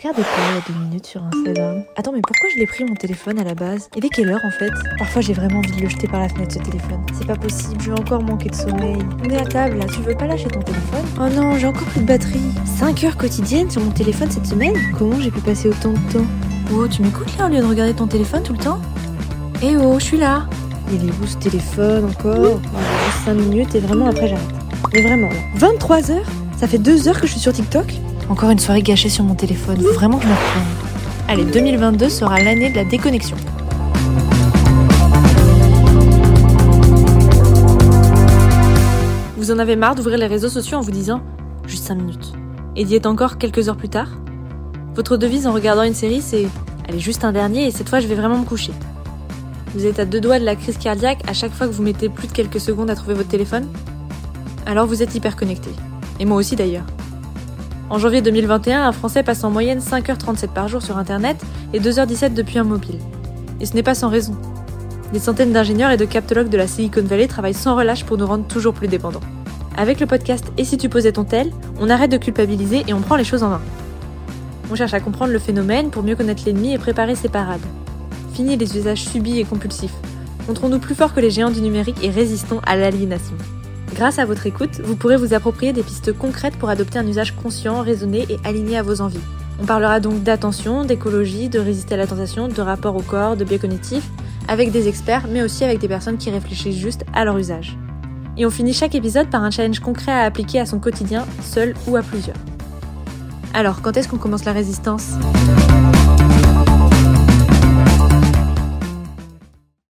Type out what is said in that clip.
regardais pas il y a deux minutes sur Instagram. Attends, mais pourquoi je l'ai pris mon téléphone à la base? Et dès quelle heure en fait? Parfois j'ai vraiment envie de le jeter par la fenêtre ce téléphone. C'est pas possible, je vais encore manquer de sommeil. On est à table là, tu veux pas lâcher ton téléphone? Oh non, j'ai encore plus de batterie. 5 heures quotidiennes sur mon téléphone cette semaine? Comment j'ai pu passer autant de temps? Oh, tu m'écoutes là au lieu de regarder ton téléphone tout le temps? Eh oh, je suis là Il est où ce téléphone encore? Oh, J'ai 5 minutes et vraiment après j'arrête. Mais vraiment là. 23 heures? Ça fait 2 heures que je suis sur TikTok? Encore une soirée gâchée sur mon téléphone. Faut vraiment que je me reprenne. Allez, 2022 sera l'année de la déconnexion. Vous en avez marre d'ouvrir les réseaux sociaux en vous disant juste 5 minutes et d'y être encore quelques heures plus tard? Votre devise en regardant une série, c'est allez, juste un dernier et cette fois je vais vraiment me coucher. Vous êtes à deux doigts de la crise cardiaque à chaque fois que vous mettez plus de quelques secondes à trouver votre téléphone? Alors vous êtes hyper connecté. Et moi aussi d'ailleurs. En janvier 2021, un Français passe en moyenne 5h37 par jour sur Internet et 2h17 depuis un mobile. Et ce n'est pas sans raison. Des centaines d'ingénieurs et de captologues de la Silicon Valley travaillent sans relâche pour nous rendre toujours plus dépendants. Avec le podcast Et si tu posais ton tel, on arrête de culpabiliser et on prend les choses en main. On cherche à comprendre le phénomène pour mieux connaître l'ennemi et préparer ses parades. Fini les usages subis et compulsifs. Montrons-nous plus forts que les géants du numérique et résistons à l'aliénation. Grâce à votre écoute, vous pourrez vous approprier des pistes concrètes pour adopter un usage conscient, raisonné et aligné à vos envies. On parlera donc d'attention, d'écologie, de résister à la tentation, de rapport au corps, de biais cognitifs, avec des experts, mais aussi avec des personnes qui réfléchissent juste à leur usage. Et on finit chaque épisode par un challenge concret à appliquer à son quotidien, seul ou à plusieurs. Alors, quand est-ce qu'on commence la résistance?